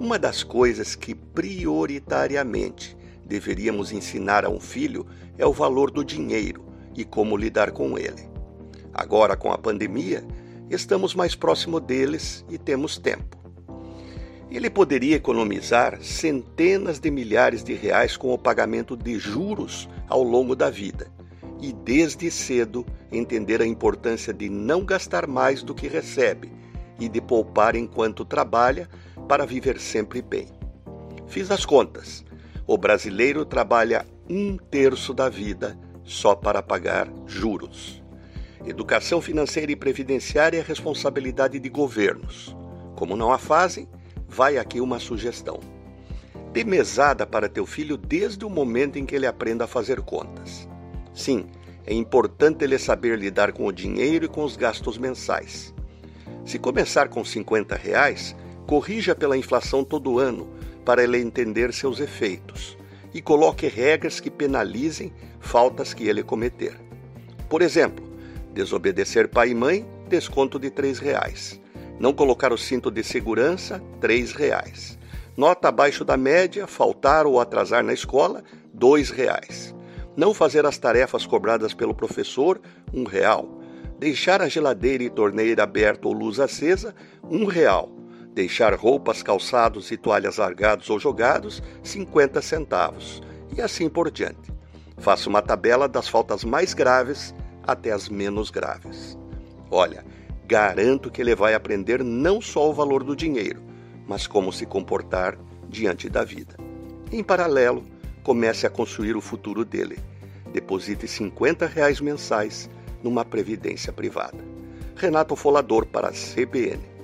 Uma das coisas que prioritariamente deveríamos ensinar a um filho é o valor do dinheiro e como lidar com ele. Agora, com a pandemia, estamos mais próximo deles e temos tempo. Ele poderia economizar centenas de milhares de reais com o pagamento de juros ao longo da vida e, desde cedo, entender a importância de não gastar mais do que recebe e de poupar enquanto trabalha para viver sempre bem. Fiz as contas. O brasileiro trabalha um terço da vida só para pagar juros. Educação financeira e previdenciária é responsabilidade de governos. Como não a fazem, vai aqui uma sugestão. Dê mesada para teu filho desde o momento em que ele aprenda a fazer contas. Sim, é importante ele saber lidar com o dinheiro e com os gastos mensais. Se começar com 50 reais, corrija pela inflação todo ano para ele entender seus efeitos e coloque regras que penalizem faltas que ele cometer. Por exemplo, desobedecer pai e mãe, desconto de R$ reais. Não colocar o cinto de segurança, R$ reais. Nota abaixo da média, faltar ou atrasar na escola, R$ reais. Não fazer as tarefas cobradas pelo professor, um real. Deixar a geladeira e torneira aberta ou luz acesa, um real. Deixar roupas, calçados e toalhas largados ou jogados, 50 centavos. E assim por diante. Faça uma tabela das faltas mais graves até as menos graves. Olha, garanto que ele vai aprender não só o valor do dinheiro, mas como se comportar diante da vida. Em paralelo, comece a construir o futuro dele. Deposite 50 reais mensais numa previdência privada. Renato Folador para a CBN.